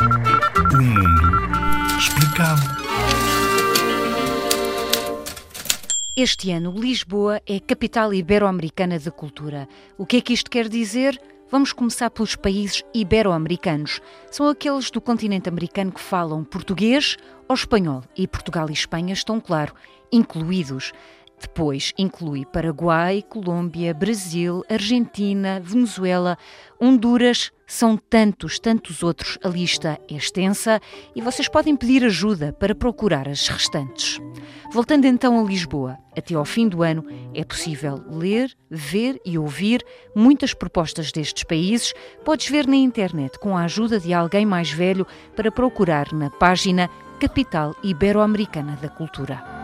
O mundo explicado. Este ano, Lisboa é capital ibero-americana da cultura. O que é que isto quer dizer? Vamos começar pelos países ibero-americanos. São aqueles do continente americano que falam português ou espanhol. E Portugal e Espanha estão, claro, incluídos. Depois inclui Paraguai, Colômbia, Brasil, Argentina, Venezuela, Honduras. São tantos, tantos outros. A lista é extensa e vocês podem pedir ajuda para procurar as restantes. Voltando então a Lisboa, até ao fim do ano é possível ler, ver e ouvir muitas propostas destes países. Podes ver na internet com a ajuda de alguém mais velho para procurar na página Capital Ibero-Americana da Cultura.